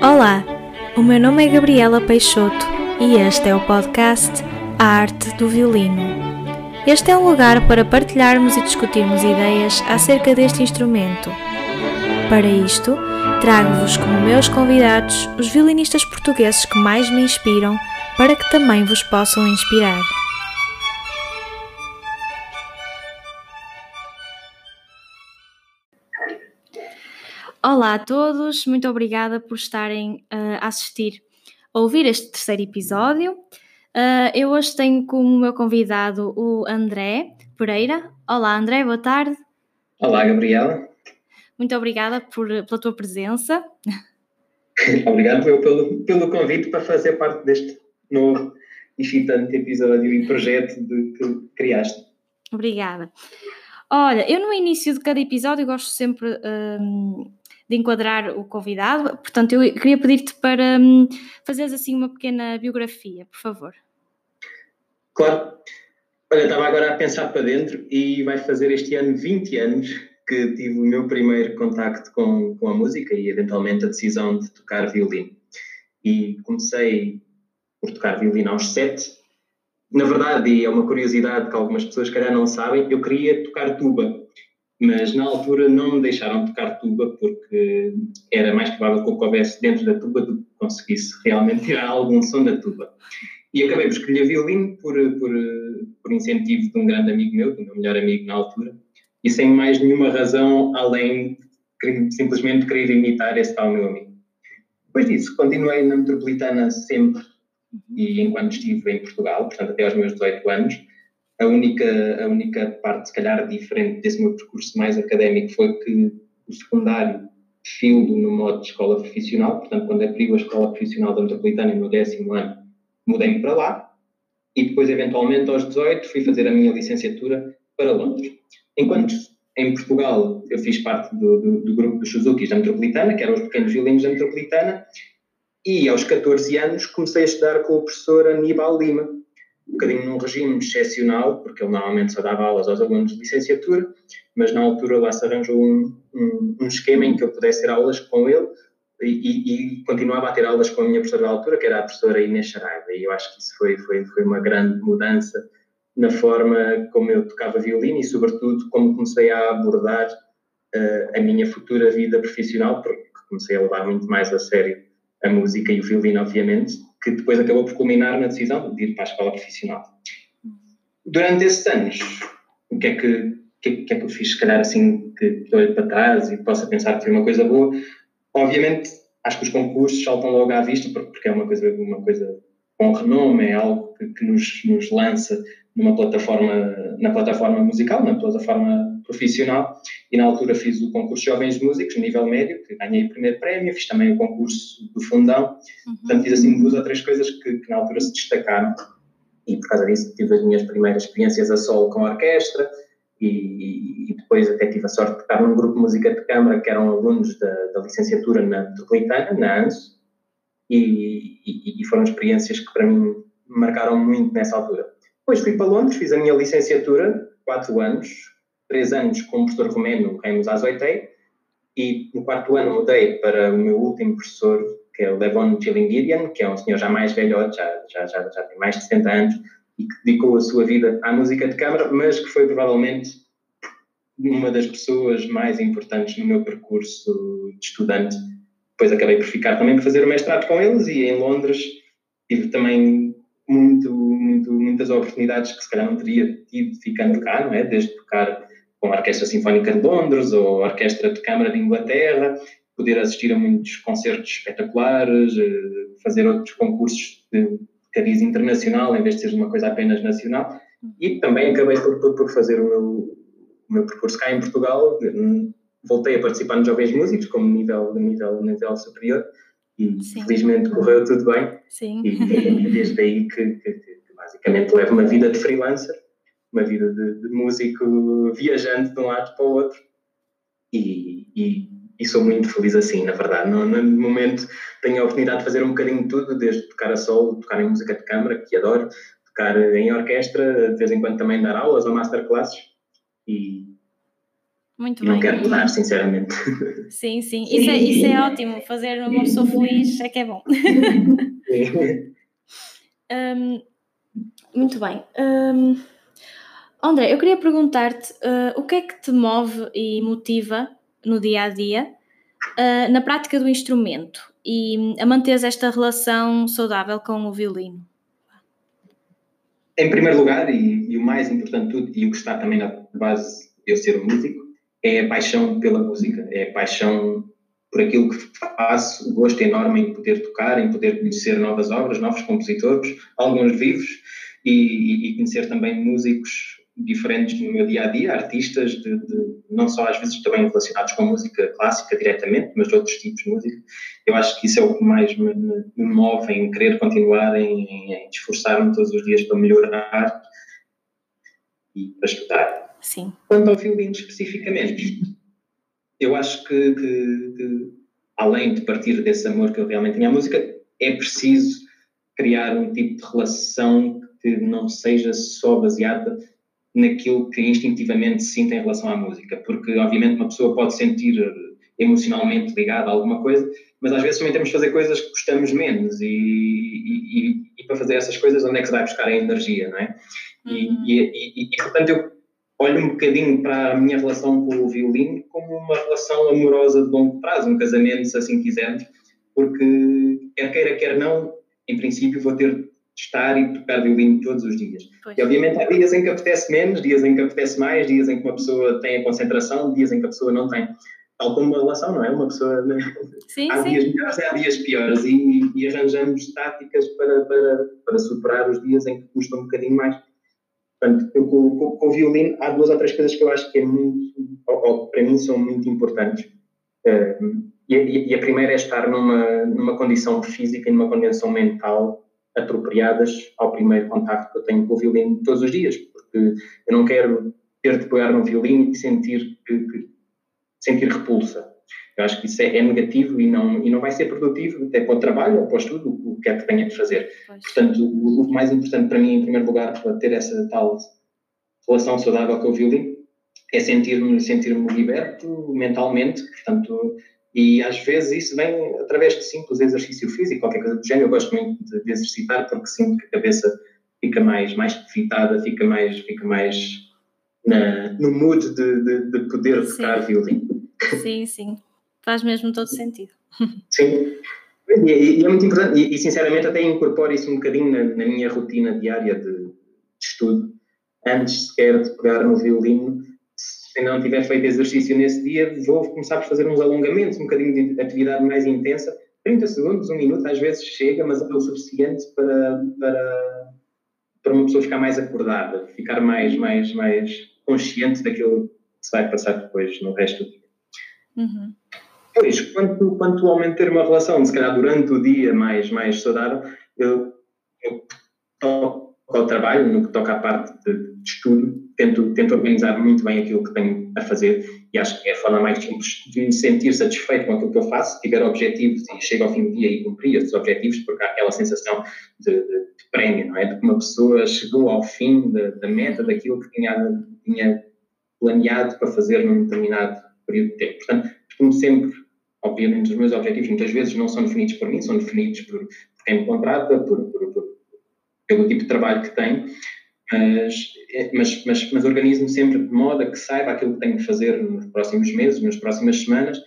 Olá, o meu nome é Gabriela Peixoto e este é o podcast A Arte do Violino. Este é um lugar para partilharmos e discutirmos ideias acerca deste instrumento. Para isto, trago-vos como meus convidados os violinistas portugueses que mais me inspiram para que também vos possam inspirar. Olá a todos, muito obrigada por estarem uh, a assistir, a ouvir este terceiro episódio. Uh, eu hoje tenho como meu convidado o André Pereira. Olá André, boa tarde. Olá Gabriela. Muito obrigada por, pela tua presença. Obrigado eu pelo, pelo convite para fazer parte deste novo excitante episódio e projeto de, que criaste. Obrigada. Olha, eu no início de cada episódio gosto sempre um, de enquadrar o convidado. Portanto, eu queria pedir-te para hum, fazeres assim uma pequena biografia, por favor. Claro. Olha, estava agora a pensar para dentro e vai fazer este ano 20 anos que tive o meu primeiro contacto com, com a música e eventualmente a decisão de tocar violino. E comecei por tocar violino aos 7. Na verdade, e é uma curiosidade que algumas pessoas calhar não sabem, eu queria tocar tuba mas na altura não me deixaram tocar tuba porque era mais provável que eu coubesse dentro da tuba do que conseguisse realmente tirar algum som da tuba. E acabei por escolher violino por, por, por incentivo de um grande amigo meu, do meu melhor amigo na altura, e sem mais nenhuma razão além de simplesmente querer imitar esse tal meu amigo. Depois disso, continuei na metropolitana sempre, e enquanto estive em Portugal, portanto até aos meus 18 anos, a única, a única parte, se calhar, diferente desse meu percurso mais académico foi que o secundário filo no modo de escola profissional, portanto, quando abriu a escola profissional da Metropolitana no décimo ano, mudei-me para lá. E depois, eventualmente, aos 18, fui fazer a minha licenciatura para Londres. Enquanto em Portugal eu fiz parte do, do, do grupo dos Suzuki da Metropolitana, que eram os pequenos violinos da Metropolitana, e aos 14 anos comecei a estudar com o professor Aníbal Lima, um bocadinho num regime excepcional, porque ele normalmente só dava aulas aos alunos de licenciatura, mas na altura lá se arranjou um, um, um esquema em que eu pudesse ter aulas com ele e, e, continuava a ter aulas com a minha professora da altura, que era a professora Inês Saraiva, e eu acho que isso foi, foi, foi uma grande mudança na forma como eu tocava violino e, sobretudo, como comecei a abordar uh, a minha futura vida profissional, porque comecei a levar muito mais a sério a música e o violino, obviamente, que depois acabou por culminar na decisão de ir para a escola profissional. Durante esses anos, o que é que, que, que, é que eu fiz, se calhar assim, que olho para trás e possa pensar que foi uma coisa boa? Obviamente, acho que os concursos saltam logo à vista, porque é uma coisa, uma coisa com renome, é algo que, que nos, nos lança numa plataforma, na plataforma musical, na plataforma profissional e na altura fiz o concurso Jovens Músicos, nível médio, que ganhei o primeiro prémio, fiz também o concurso do Fundão, uhum. portanto fiz assim duas ou três coisas que, que, na altura se destacaram e por causa disso tive as minhas primeiras experiências a solo com a orquestra e, e depois até tive a sorte de estar num grupo de música de câmara que eram alunos da, da licenciatura na Metropolitana, na ANSO, e, e, e foram experiências que para mim marcaram muito nessa altura. Depois fui para Londres, fiz a minha licenciatura, quatro anos, três anos com o professor romeno Remus Azoitei e no quarto ano mudei para o meu último professor, que é o Levon Chilingirian, que é um senhor já mais velhote, já, já, já, já tem mais de 70 anos e que dedicou a sua vida à música de câmara, mas que foi provavelmente uma das pessoas mais importantes no meu percurso de estudante. Depois acabei por ficar também por fazer o mestrado com eles e em Londres tive também muito, muitas oportunidades que se calhar não teria tido ficando cá, não é? Desde tocar com a Orquestra Sinfónica de Londres ou a Orquestra de Câmara de Inglaterra, poder assistir a muitos concertos espetaculares, eh, fazer outros concursos de cariz internacional em vez de ser uma coisa apenas nacional. E também acabei por, por fazer o meu, o meu percurso cá em Portugal. Voltei a participar nos Jovens Músicos como nível, nível, nível superior e Sim. felizmente correu tudo bem. Sim. E, e desde aí que, que, que basicamente levo uma vida de freelancer uma vida de, de, músico viajante de um lado para o outro. E, e, e, sou muito feliz assim, na verdade. No, no, momento tenho a oportunidade de fazer um bocadinho de tudo, desde tocar a solo, tocar em música de câmara, que adoro, tocar em orquestra, de vez em quando também dar aulas ou masterclasses. E, Muito e bem. Não quero mudar, sinceramente. Sim, sim. Isso é, isso é ótimo. Fazer uma pessoa feliz é que é bom. um, muito bem. Um, André, eu queria perguntar-te uh, o que é que te move e motiva no dia a dia uh, na prática do instrumento e a manteres esta relação saudável com o violino? Em primeiro lugar, e, e, o mais importante de tudo, e o que está também na base de eu ser um músico, é a paixão pela música, é a paixão por aquilo que faço, o gosto enorme em poder tocar, em poder conhecer novas obras, novos compositores, alguns vivos, e, e conhecer também músicos diferentes no meu dia a dia, artistas, de, de, não só às vezes também relacionados com música clássica diretamente, mas de outros tipos de música. Eu acho que isso é o que mais me, me move em querer continuar, em, em esforçar-me todos os dias para melhorar e para estudar. Sim. Quanto ao violino especificamente, eu acho que, que, que, além de partir desse amor que eu realmente tinha à música, é preciso criar um tipo de relação que não seja só baseada naquilo que instintivamente sente em relação à música, porque obviamente uma pessoa pode sentir eh, emocionalmente ligada a alguma coisa, mas às vezes também temos de fazer coisas que gostamos menos e, e, e, e para fazer essas coisas onde é que se vai buscar a energia, não é? Uhum. E, portanto eu olho um bocadinho para a minha relação com o violino como uma relação amorosa de longo prazo, um casamento, se assim quisermos, porque quer queira, quer não, em princípio vou ter estar e tocar violino todos os dias. Pois. E obviamente há dias em que apetece menos, dias em que apetece mais, dias em que uma pessoa tem a concentração, dias em que a pessoa não tem. Tal como uma relação, não é? Uma pessoa. Né? Sim, há sim. dias melhores e há dias piores e, e, arranjamos táticas para, para, para superar os dias em que custa um bocadinho mais. Portanto, eu, com, com, com, o violino há duas ou três coisas que eu acho que é muito, ou, ou para mim são muito importantes. Uh, e, e, a primeira é estar numa, numa condição física e numa condição mental apropriadas ao primeiro contacto que eu tenho com o violino todos os dias, porque eu não quero ter de pegar no violino e sentir, que, que, sentir repulsa. Eu acho que isso é, é, negativo e não, e não vai ser produtivo até para o trabalho ou para o estudo, o que é que tenha de fazer. Pois. Portanto, o, o, mais importante para mim, em primeiro lugar, para ter essa tal relação saudável com o violino, é sentir-me sentir, liberto mentalmente, portanto, e às vezes isso vem através de simples exercício físico, qualquer coisa do género. Eu gosto muito de, de exercitar porque sinto que a cabeça fica mais, mais fitada, fica mais, fica mais na, no mood de, de, de poder sim. tocar violino. Sim, sim. Faz mesmo todo sentido. Sim. E, e é muito importante, e, e, sinceramente até incorporo isso um bocadinho na, na minha rotina diária de, de estudo, antes sequer de pegar no violino, se não tiver feito exercício nesse dia, vou começar por fazer uns alongamentos, um bocadinho de atividade mais intensa. 30 segundos, um minuto, às vezes chega, mas é o suficiente para, para, para uma pessoa ficar mais acordada, ficar mais, mais, mais consciente daquilo que se vai passar depois no resto do dia. Uhum. Pois, quanto, quanto ao manter uma relação, se calhar durante o dia mais, mais saudável, eu, eu toco ao trabalho, no que toca à parte de, de estudo, tento, tento organizar muito bem aquilo que tenho a fazer e acho que é a forma mais simples de me sentir satisfeito com aquilo que eu faço, tiver objetivos e chego ao fim do dia e cumprir esses objetivos, porque há aquela sensação de, de, de prémio, não é? De que uma pessoa chegou ao fim da, meta daquilo que tinha, tinha planeado para fazer num determinado período de tempo. Portanto, como sempre, obviamente, os meus objetivos muitas vezes não são definidos por mim, são definidos por, por quem me contrata, por, por, por, pelo tipo de trabalho que tenho, mas, é, mas, mas, mas organizo-me sempre de modo a que saiba aquilo que tenho de fazer nos próximos meses, nas próximas semanas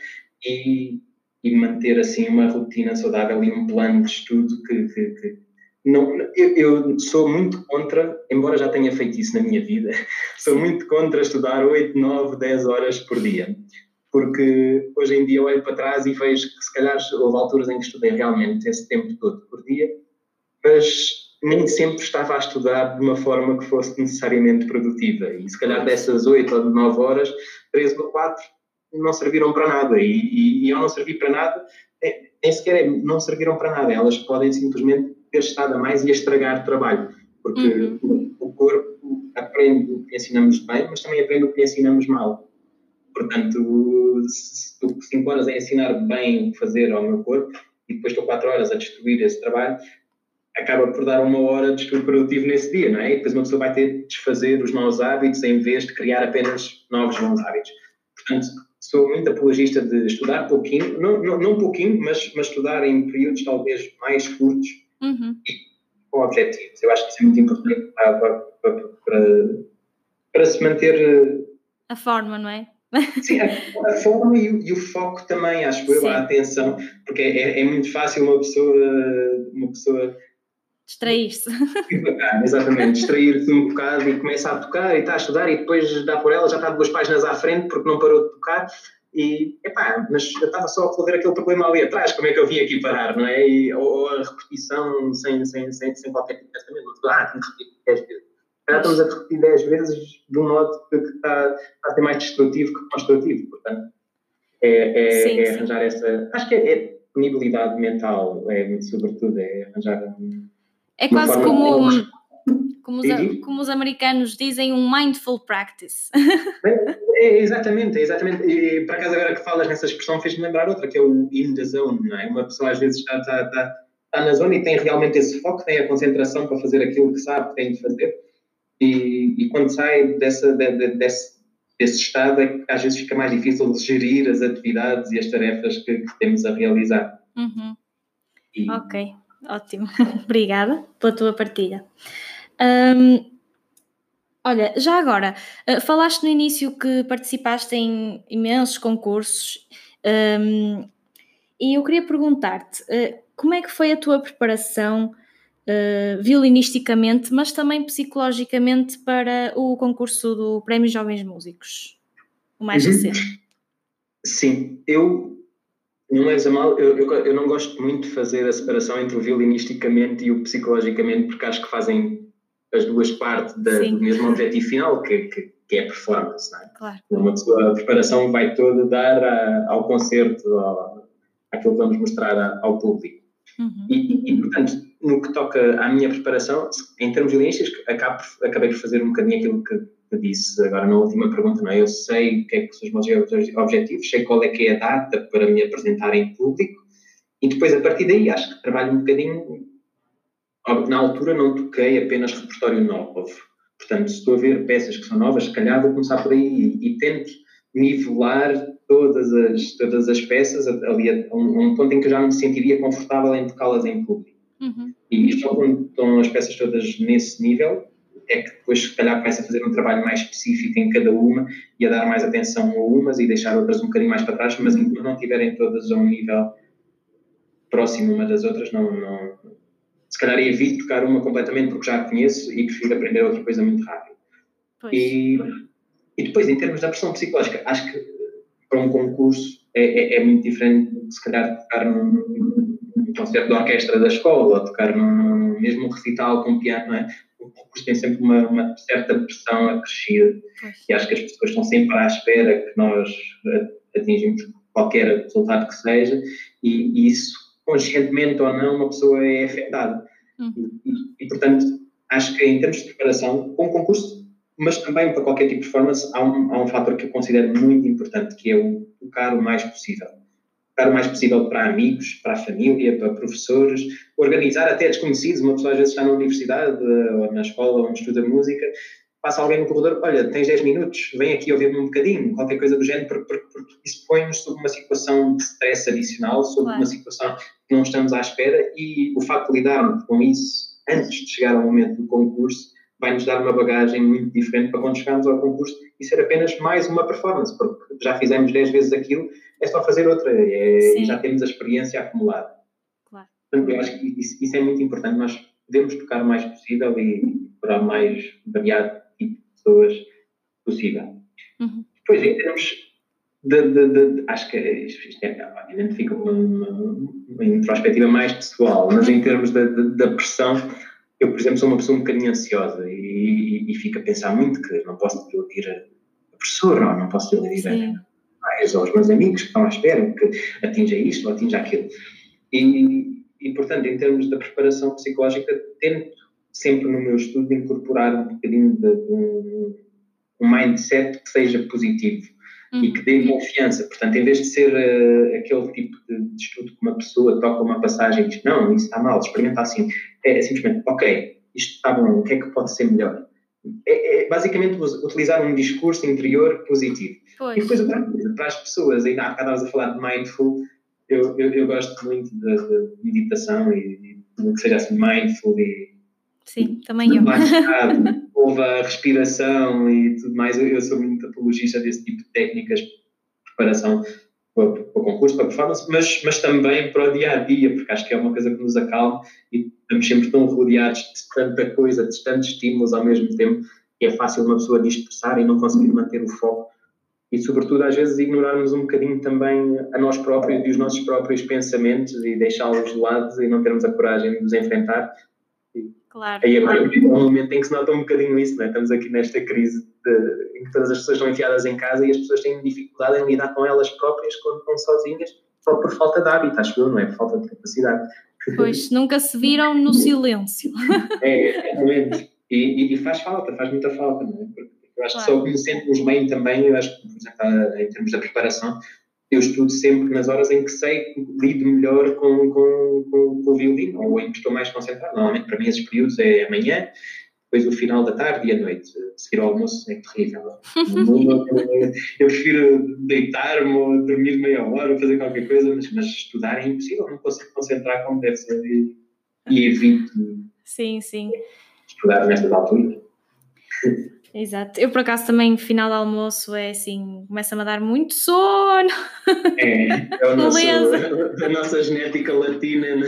e, e manter assim uma rotina saudável e um plano de estudo que, que, que não, eu, eu, sou muito contra, embora já tenha feito isso na minha vida, sou muito contra estudar 8, 9, 10 horas por dia. Porque hoje em dia olho para trás e vejo que se calhar houve alturas em que estudei realmente esse tempo todo por dia, mas nem sempre estava a estudar de uma forma que fosse necessariamente produtiva. E se calhar dessas 8 ou 9 horas, 3 ou 4 não serviram para nada. E, e, e ao não servir para nada, é, nem sequer é, não serviram para nada. Elas podem simplesmente ter estado a mais e a estragar o trabalho. Porque uhum. o, o corpo aprende o que ensinamos bem, mas também aprende o que ensinamos mal. Portanto, 5 horas a ensinar bem o que fazer ao meu corpo e depois estou 4 horas a destruir esse trabalho, acaba por dar uma hora de estudo produtivo nesse dia, não é? E depois uma pessoa vai ter de desfazer os maus hábitos em vez de criar apenas novos bons hábitos. portanto, sou muito apologista de estudar pouquinho, não, não, não pouquinho, mas, mas estudar em períodos talvez mais curtos uhum. e com objetivos. Eu acho que isso é muito importante para, para, para, para se manter. A forma, não é? Sim, a, a forma e o, e o, foco também, acho Sim. eu, a atenção, porque é, é, muito fácil uma pessoa, uma pessoa distrair-se. Exatamente, distrair-se um bocado e começa a tocar e está a estudar e depois dá por ela, já está duas páginas à frente porque não parou de tocar e, epá, mas eu estava só a resolver aquele problema ali atrás, como é que eu vim aqui parar, não é? E, ou, ou a repetição sem, sem, sem, sem qualquer tipo de pensamento, ah, tenho que repetir 10 vezes. Já estamos a repetir 10 vezes de um modo que está, está a ser mais destrutivo que construtivo, portanto, é, é, sim, é arranjar sim. essa, acho que é, é disponibilidade mental, é, sobretudo, é arranjar um é quase como, como, os, como os americanos dizem, um mindful practice. É, é, exatamente, é exatamente. E por acaso agora que falas nessa expressão fez-me lembrar outra, que é o in the zone, não é? Uma pessoa às vezes está, está, está, está na zona e tem realmente esse foco, tem a concentração para fazer aquilo que sabe que tem de fazer. E, e quando sai dessa, de, de, desse, desse estado é que às vezes fica mais difícil gerir as atividades e as tarefas que, que temos a realizar. Uhum. E, ok. Ótimo, obrigada pela tua partilha. Um, olha, já agora, uh, falaste no início que participaste em imensos concursos um, e eu queria perguntar-te uh, como é que foi a tua preparação uh, violinisticamente, mas também psicologicamente para o concurso do Prémio Jovens Músicos, o mais uhum. recente? Sim, eu não leves a mal, eu, eu, eu, não gosto muito de fazer a separação entre o violinisticamente e o psicologicamente, porque acho que fazem as duas partes da, do mesmo objetivo final, que, que, que é a performance. Não é? claro. Uma pessoa, a preparação vai toda dar a, ao concerto, ao, àquilo que vamos mostrar a, ao público. Uhum. E, e, portanto, no que toca à minha preparação, em termos violinísticos, acabo, acabei por fazer um bocadinho aquilo que que disse agora na última pergunta, não é? Eu sei o que é que são os meus objetivos, sei qual é que é a data para me apresentar em público e depois a partir daí acho que trabalho um bocadinho. Na altura não toquei apenas repertório novo, portanto, se estou a ver peças que são novas, se calhar vou começar por aí e, e tento nivelar todas as, todas as peças ali a, a, um, ponto em que eu já me sentiria confortável em tocá-las em público. Uhum. E só quando estão as peças todas nesse nível é que depois, se calhar, começa a fazer um trabalho mais específico em cada uma e a dar mais atenção a umas e deixar outras um bocadinho mais para trás, mas enquanto não estiverem todas a um nível próximo uma das outras, não, não se calhar evito tocar uma completamente porque já a conheço e prefiro aprender outra coisa muito rápido. E, e depois, em termos da pressão psicológica, acho que para um concurso é, é, é muito diferente se calhar tocar num, num concerto de orquestra da escola, ou tocar num, mesmo um recital com piano, não é? O concurso tem sempre uma, uma certa pressão acrescida e acho que as pessoas estão sempre à espera que nós atingimos qualquer resultado que seja e, e isso, conscientemente ou não, uma pessoa é afetada. Uhum. E, e, portanto, acho que em termos de preparação, com um concurso, mas também para qualquer tipo de performance, há um, há um fator que eu considero muito importante, que é o tocar o mais possível dar o mais possível para amigos, para a família, para professores, organizar até desconhecidos. Uma pessoa às vezes está na universidade, ou na escola, onde estuda música, passa alguém no corredor, olha, tens 10 minutos, vem aqui ouvir-me um bocadinho, qualquer coisa do género, porque, porque, isso põe-nos sob uma situação de stress adicional, sob uma situação que não estamos à espera e o facto de lidarmos com isso antes de chegar ao momento do concurso vai nos dar uma bagagem muito diferente para quando chegarmos ao concurso e ser apenas mais uma performance, porque já fizemos 10 vezes aquilo, é só fazer outra é, e já temos a experiência acumulada. Claro. Portanto, eu acho que isso, isso, é muito importante, nós podemos tocar o mais possível e para o mais variado tipo de pessoas possível. Uhum. Depois, em termos de, de, de, acho que isto é, obviamente fica uma, uma, uma introspectiva mais pessoal, mas em termos da pressão, eu, por exemplo, sou uma pessoa um bocadinho ansiosa e, e, e fico a pensar muito que não posso iludir a professora, ou não posso iludir mais aos meus amigos que estão à espera que atinja isto ou atinja aquilo. E, e, portanto, em termos da preparação psicológica, tento sempre no meu estudo incorporar um bocadinho de, de um, um mindset que seja positivo uhum. e que dê confiança. Portanto, em vez de ser uh, aquele tipo de, de, estudo que uma pessoa toca uma passagem e diz não, isso está mal, experimenta assim, é, é simplesmente, ok, isto está bom, o que é que pode ser melhor? é, é basicamente utilizar um discurso interior positivo. Pois. E depois outra coisa, para as pessoas, ainda há bocado a falar de mindful, eu, eu, eu gosto muito de, de meditação e, e que seja assim mindful e Sim, também eu. Houve a respiração e tudo mais. Eu, eu, sou muito apologista desse tipo de técnicas de preparação para, para o concurso, para a performance, mas, mas também para o dia a dia, porque acho que é uma coisa que nos acalma e estamos sempre tão rodeados de tanta coisa, de tantos estímulos ao mesmo tempo, que é fácil uma pessoa dispersar e não conseguir manter o foco. E, sobretudo, às vezes ignorarmos um bocadinho também a nós próprios e os nossos próprios pensamentos e deixá-los de lado e não termos a coragem de nos enfrentar Claro. Aí agora é um momento em que se nota um bocadinho isso, não é? Estamos aqui nesta crise de, em que todas as pessoas estão enfiadas em casa e as pessoas têm dificuldade em lidar com elas próprias quando estão sozinhas, só por falta de hábito, acho eu, não é? Por falta de capacidade. Pois, nunca se viram no silêncio. É, realmente. E, e, faz falta, faz muita falta, não é? Porque eu acho claro. que só conhecendo-nos bem também, eu acho que, por exemplo, em termos da preparação, eu estudo sempre nas horas em que sei que lido melhor com, com, com, com o violino, ou em que estou mais concentrado. Normalmente, para mim, esses períodos é amanhã, depois o final da tarde e a noite. Seguir ao almoço é terrível. eu prefiro deitar-me ou dormir meia hora ou fazer qualquer coisa, mas, mas, estudar é impossível, não consigo concentrar como deve ser e, e evito sim, sim. estudar nestas alturas. Exato. Eu, por acaso, também, final de almoço, é assim, começa-me a dar muito sono. É, é o nosso, a nossa genética latina. Né?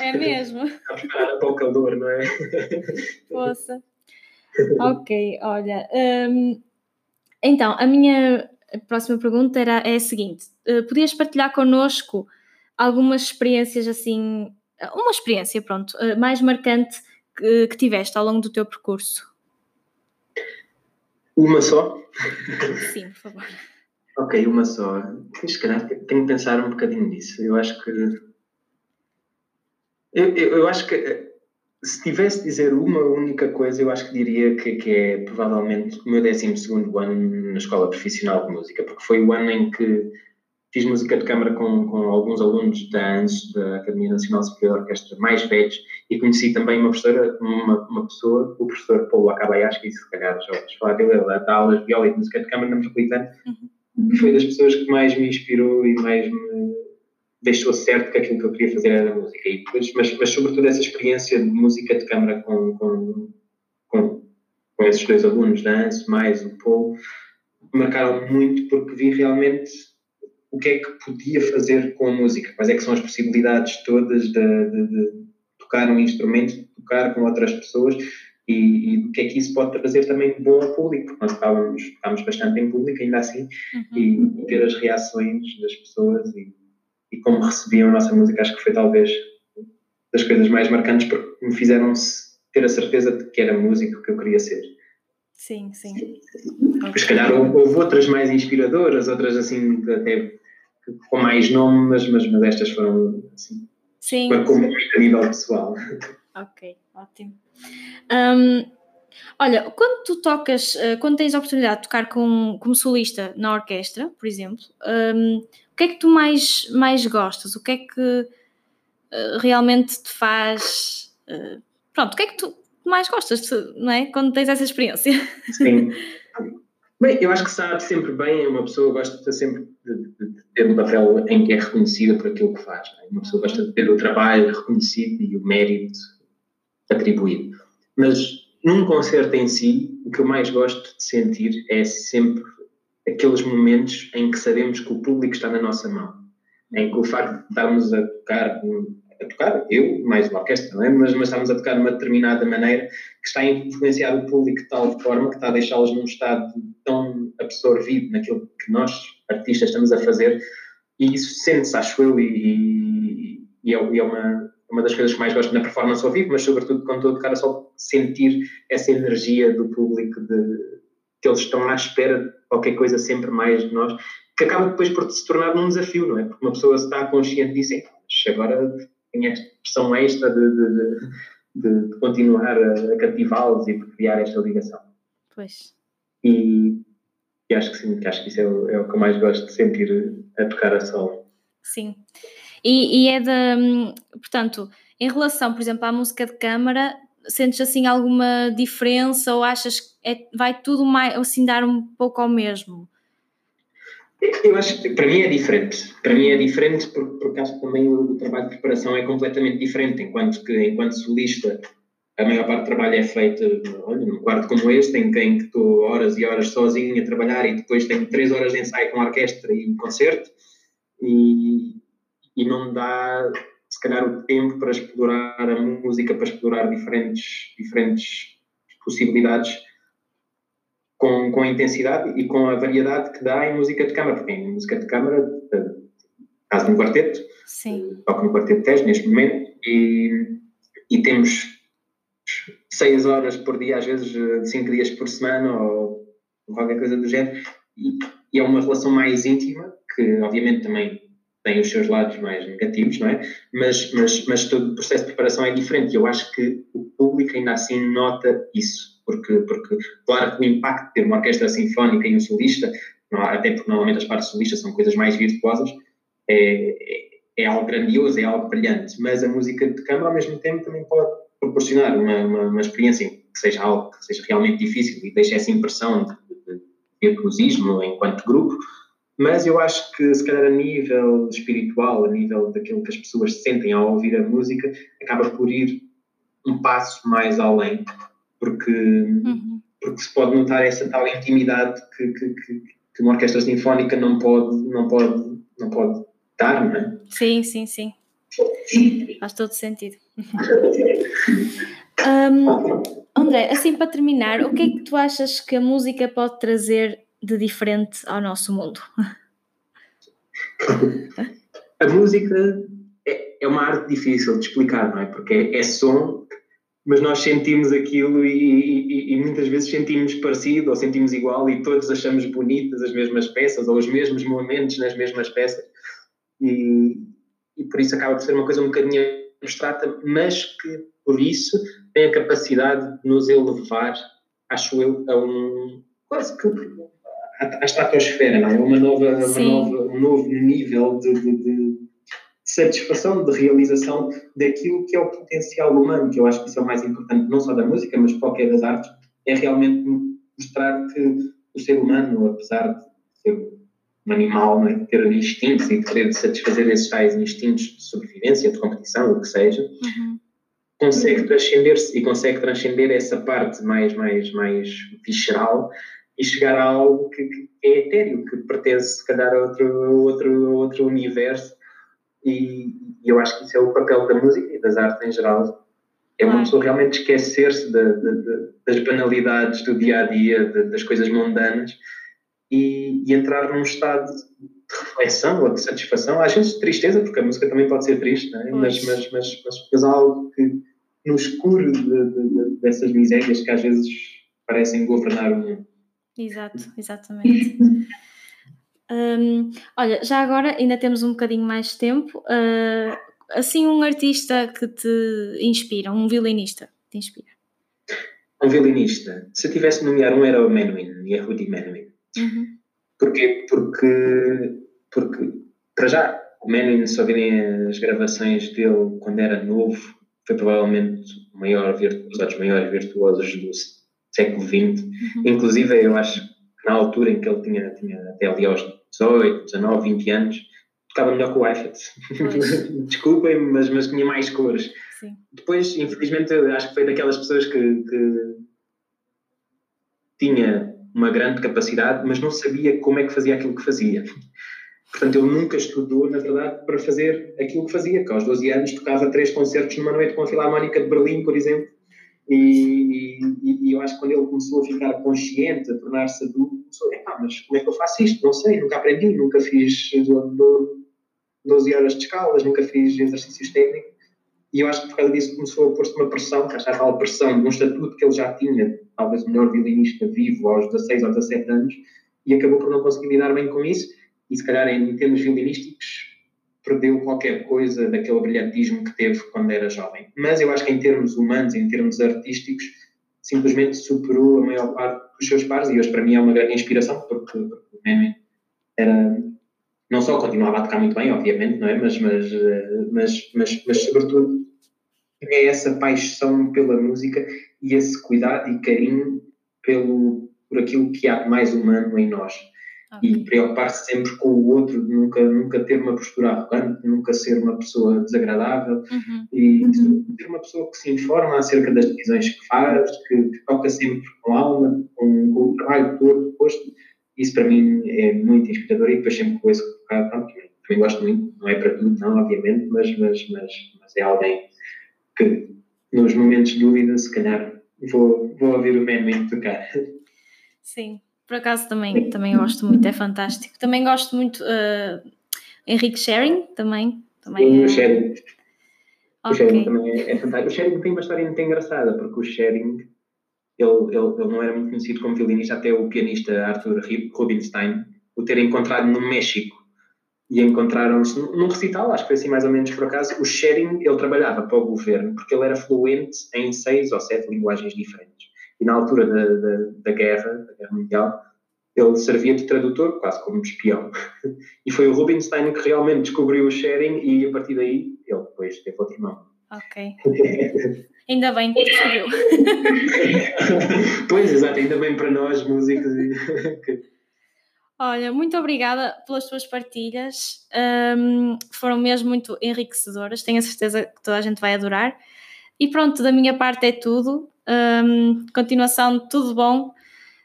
É mesmo. A preparar para o calor, não é? Poça. Ok, olha. Um, então, a minha próxima pergunta era, é a seguinte: uh, podias partilhar connosco algumas experiências assim, uma experiência, pronto, uh, mais marcante que, que tiveste ao longo do teu percurso? Uma só? Sim, por favor. ok, uma só. Se calhar tenho que pensar um bocadinho nisso. Eu acho que. Eu, eu, eu, acho que eh, se tivesse de dizer uma única coisa, eu acho que diria que, que é provavelmente o meu 12 ano na escola profissional de música, porque foi o ano em que Fiz música de câmara com, com alguns alunos da ANS, da Academia Nacional Superior de Orquestra, mais velhos, e conheci também uma professora, uma, uma pessoa, o professor Paulo Acabayashi, se calhar já ouves falar dele, ele dá aulas de viola e de música de câmara na Metropolitana, uhum. foi das pessoas que mais me inspirou e mais me deixou certo que aquilo que eu queria fazer era música. E depois, mas, mas sobretudo essa experiência de música de câmara com, com, com, com esses dois alunos da ANS, mais o Paulo, marcaram muito porque vi realmente o que é que podia fazer com a música, quais é que são as possibilidades todas de, de, de tocar um instrumento, de tocar com outras pessoas e, e o que é que isso pode trazer também de bom ao público, porque nós estávamos, estávamos bastante em público ainda assim uhum. e, e, ter as reações das pessoas e, e como recebiam a nossa música, acho que foi talvez das coisas mais marcantes porque me fizeram ter a certeza de que era músico que eu queria ser. Sim, sim. Se calhar houve outras mais inspiradoras, outras assim até com mais nome, mas, mas, mas estas foram assim. Sim. Muito a nível pessoal. Ok, ótimo. Um, olha, quando tu tocas, eh, quando tens a oportunidade de tocar com, como solista na orquestra, por exemplo, um, o que é que tu mais, mais gostas? O que é que uh, realmente te faz. Uh, pronto, o que é que tu mais gostas, não é? Quando tens essa experiência. Sim. Bem, eu acho que sabe sempre bem, uma pessoa gosta sempre de, de, de, ter um papel em que é reconhecida por aquilo que faz. É? Uma pessoa gosta de ter o trabalho reconhecido e o mérito atribuído. Mas num concerto em si, o que eu mais gosto de sentir é sempre aqueles momentos em que sabemos que o público está na nossa mão. Em que o facto de estarmos a tocar a tocar, eu, mais uma orquestra, não é? mas, mas estamos a tocar de uma determinada maneira que está a influenciar o público de tal forma que está a deixá-los num estado tão absorvido naquilo que nós, artistas, estamos a fazer, e isso sente-se, acho eu, e, e, é, é uma, uma das coisas que mais gosto na performance ao vivo, mas sobretudo quando estou a tocar, é só sentir essa energia do público, de, que eles estão à espera de qualquer coisa sempre mais de nós, que acaba depois por se tornar um desafio, não é? Porque uma pessoa está consciente disso, agora tem esta pressão extra de, de, de, de continuar a, a cativá-los e de criar esta ligação. Pois. E, e, acho que sim, que acho que isso é o, é o que eu mais gosto de sentir a tocar a solo. Sim. E, e é de, portanto, em relação, por exemplo, à música de câmara, sentes assim alguma diferença ou achas que é, vai tudo mais, assim dar um pouco ao mesmo? Eu acho que para mim é diferente. Para mim é diferente porque, acho que também o, trabalho de preparação é completamente diferente, enquanto que enquanto solista a maior parte do trabalho é feito olha, num quarto como este, em que estou horas e horas sozinho a trabalhar e depois tenho três horas de ensaio com orquestra e concerto. E, e não dá se calhar o tempo para explorar a música, para explorar diferentes, diferentes possibilidades com, com a intensidade e com a variedade que dá em música de câmara, porque em música de câmara, eh, caso de um quarteto, Sim. toco no quarteto 10 neste momento, e, e temos seis horas por dia, às vezes eh, cinco dias por semana, ou qualquer coisa do género, e, e é uma relação mais íntima, que obviamente também tem os seus lados mais negativos, não é? Mas, mas, mas todo o processo de preparação é diferente e eu acho que o público ainda assim nota isso, porque, porque claro que o impacto de ter uma orquestra sinfónica e um solista, até porque normalmente as partes solistas são coisas mais virtuosas, é, é, é algo grandioso, é algo brilhante, mas a música de câmara ao mesmo tempo também pode proporcionar uma, uma, uma experiência que seja algo que seja realmente difícil e deixe essa impressão de, de, virtuosismo enquanto grupo, mas eu acho que, se calhar, a nível espiritual, a nível daquilo que as pessoas sentem ao ouvir a música, acaba por ir um passo mais além, porque, uhum. porque se pode notar essa tal intimidade que, que, que, que, uma orquestra sinfónica não pode, não pode, não pode dar, não é? Sim, sim, sim. Faz todo sentido. um, André, assim para terminar, o que é que tu achas que a música pode trazer de diferente ao nosso mundo? A música é, é, uma arte difícil de explicar, não é? Porque é, é som, mas nós sentimos aquilo e, e, e, muitas vezes sentimos parecido ou sentimos igual e todos achamos bonitas as mesmas peças ou os mesmos momentos nas mesmas peças. E, e por isso acaba por ser uma coisa um bocadinho abstrata, mas que por isso tem a capacidade de nos elevar, acho eu, a um quase que à, estratosfera, não é? Uma nova, uma nova, um novo nível de, de, de, satisfação, de realização daquilo que é o potencial humano, que eu acho que isso é o mais importante, não só da música, mas qualquer das artes, é realmente mostrar que o ser humano, apesar de ser um animal, é? de ter instintos e de querer satisfazer esses tais instintos de sobrevivência, de competição, o que seja, uhum. consegue transcender-se e consegue transcender essa parte mais, mais, mais visceral e chegar a algo que, que é etéreo, que pertence, se calhar, a outro, outro, outro universo. E, e, eu acho que isso é o papel da música e das artes em geral. É uma pessoa realmente esquecer-se de, de, de, das banalidades do dia a dia, das coisas mundanas e, e, entrar num estado de reflexão ou de satisfação, às vezes de tristeza, porque a música também pode ser triste, é? mas, mas, mas, mas, algo que nos cure dessas misérias que às vezes parecem governar o mundo. Exato, exatamente. Um, olha, já agora ainda temos um bocadinho mais de tempo. Uh, assim, um artista que te inspira, um violinista que te inspira. Um violinista. Se eu tivesse de nomear um, era o Menuhin, e a Rudy Menuhin. Uhum. Porquê? Porque, porque, para já, o Menuhin, só virem as gravações dele quando era novo, foi provavelmente o maior, um dos maiores virtuosos do século XX. Uhum. Inclusive, eu acho que na altura em que ele tinha, tinha até ali aos 18, 19, 20 anos, tocava melhor que o Eiffel. Desculpem, mas, mas tinha mais cores. Sim. Depois, infelizmente, acho que foi daquelas pessoas que, que tinha uma grande capacidade, mas não sabia como é que fazia aquilo que fazia. Portanto, ele nunca estudou, na verdade, para fazer aquilo que fazia, que aos 12 anos tocava três concertos numa noite com a Filarmónica de Berlim, por exemplo, e, e, e, eu acho que quando ele começou a ficar consciente, a tornar-se adulto, começou, epá, mas como é que eu faço isto? Não sei, nunca aprendi, nunca fiz 12 horas de escalas, nunca fiz exercícios técnicos. E eu acho que por causa disso começou a pôr-se uma pressão, que achava tal pressão de um estatuto que ele já tinha, talvez o melhor violinista vivo aos 16 ou 17 anos, e acabou por não conseguir lidar bem com isso. E se calhar em termos violinísticos, perdeu qualquer coisa daquele brilhantismo que teve quando era jovem. Mas eu acho que em termos humanos, em termos artísticos, simplesmente superou a maior parte dos seus pares e hoje para mim é uma grande inspiração porque, o Meme era não só continuava a tocar muito bem, obviamente, não é? Mas, mas, mas, mas, mas sobretudo tinha essa paixão pela música e esse cuidado e carinho pelo, por aquilo que há de mais humano em nós. E preocupar-se sempre com o outro, nunca, nunca ter uma postura arrogante, nunca ser uma pessoa desagradável uhum. e uhum. ser uma pessoa que se informa acerca das decisões que faz, que, que toca sempre com alma, com, com o trabalho todo posto. Isso para mim é muito inspirador e depois sempre com esse pronto, também gosto muito, não é para tudo, não, obviamente, mas, mas, mas, mas é alguém que nos momentos de dúvida, se calhar, vou, vou ouvir o Memory tocar. Sim, por acaso também, também gosto muito, é fantástico. Também gosto muito uh, Henrique Sharing, também. também Sim, é... o Sharing. Okay. O Sharing também é, é, fantástico. O Sharing tem uma história muito engraçada, porque o Sharing ele, ele, ele não era muito conhecido como violinista, até o pianista Arthur Rubinstein o ter encontrado no México e encontraram-se num recital, acho que foi assim mais ou menos por acaso, o Sharing, ele trabalhava para o governo porque ele era fluente em seis ou sete linguagens diferentes. E na altura da, da, da guerra, da guerra mundial, ele servia de tradutor, quase como espião. E foi o Rubinstein que realmente descobriu o sharing e a partir daí ele depois teve outro irmão. Ok. ainda bem que descobriu. pois, exato, ainda bem para nós, músicos. Olha, muito obrigada pelas tuas partilhas. Um, foram mesmo muito enriquecedoras. Tenho a certeza que toda a gente vai adorar. E pronto, da minha parte é tudo. Um, continuação de tudo bom,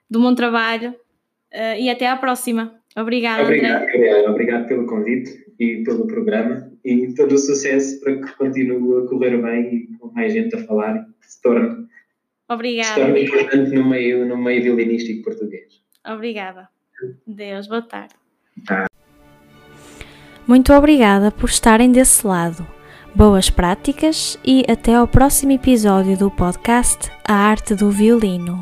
do bom trabalho uh, e até à próxima. Obrigada. Obrigado, Gabriela. Obrigado pelo convite e pelo programa e todo o sucesso para que continue a correr bem e com mais gente a falar e que se torne, Obrigada. Se torne importante no meio, no meio violinístico português. Obrigada. Deus, boa tarde. Tá. Muito obrigada por estarem desse lado. Boas práticas e até ao próximo episódio do podcast A Arte do Violino.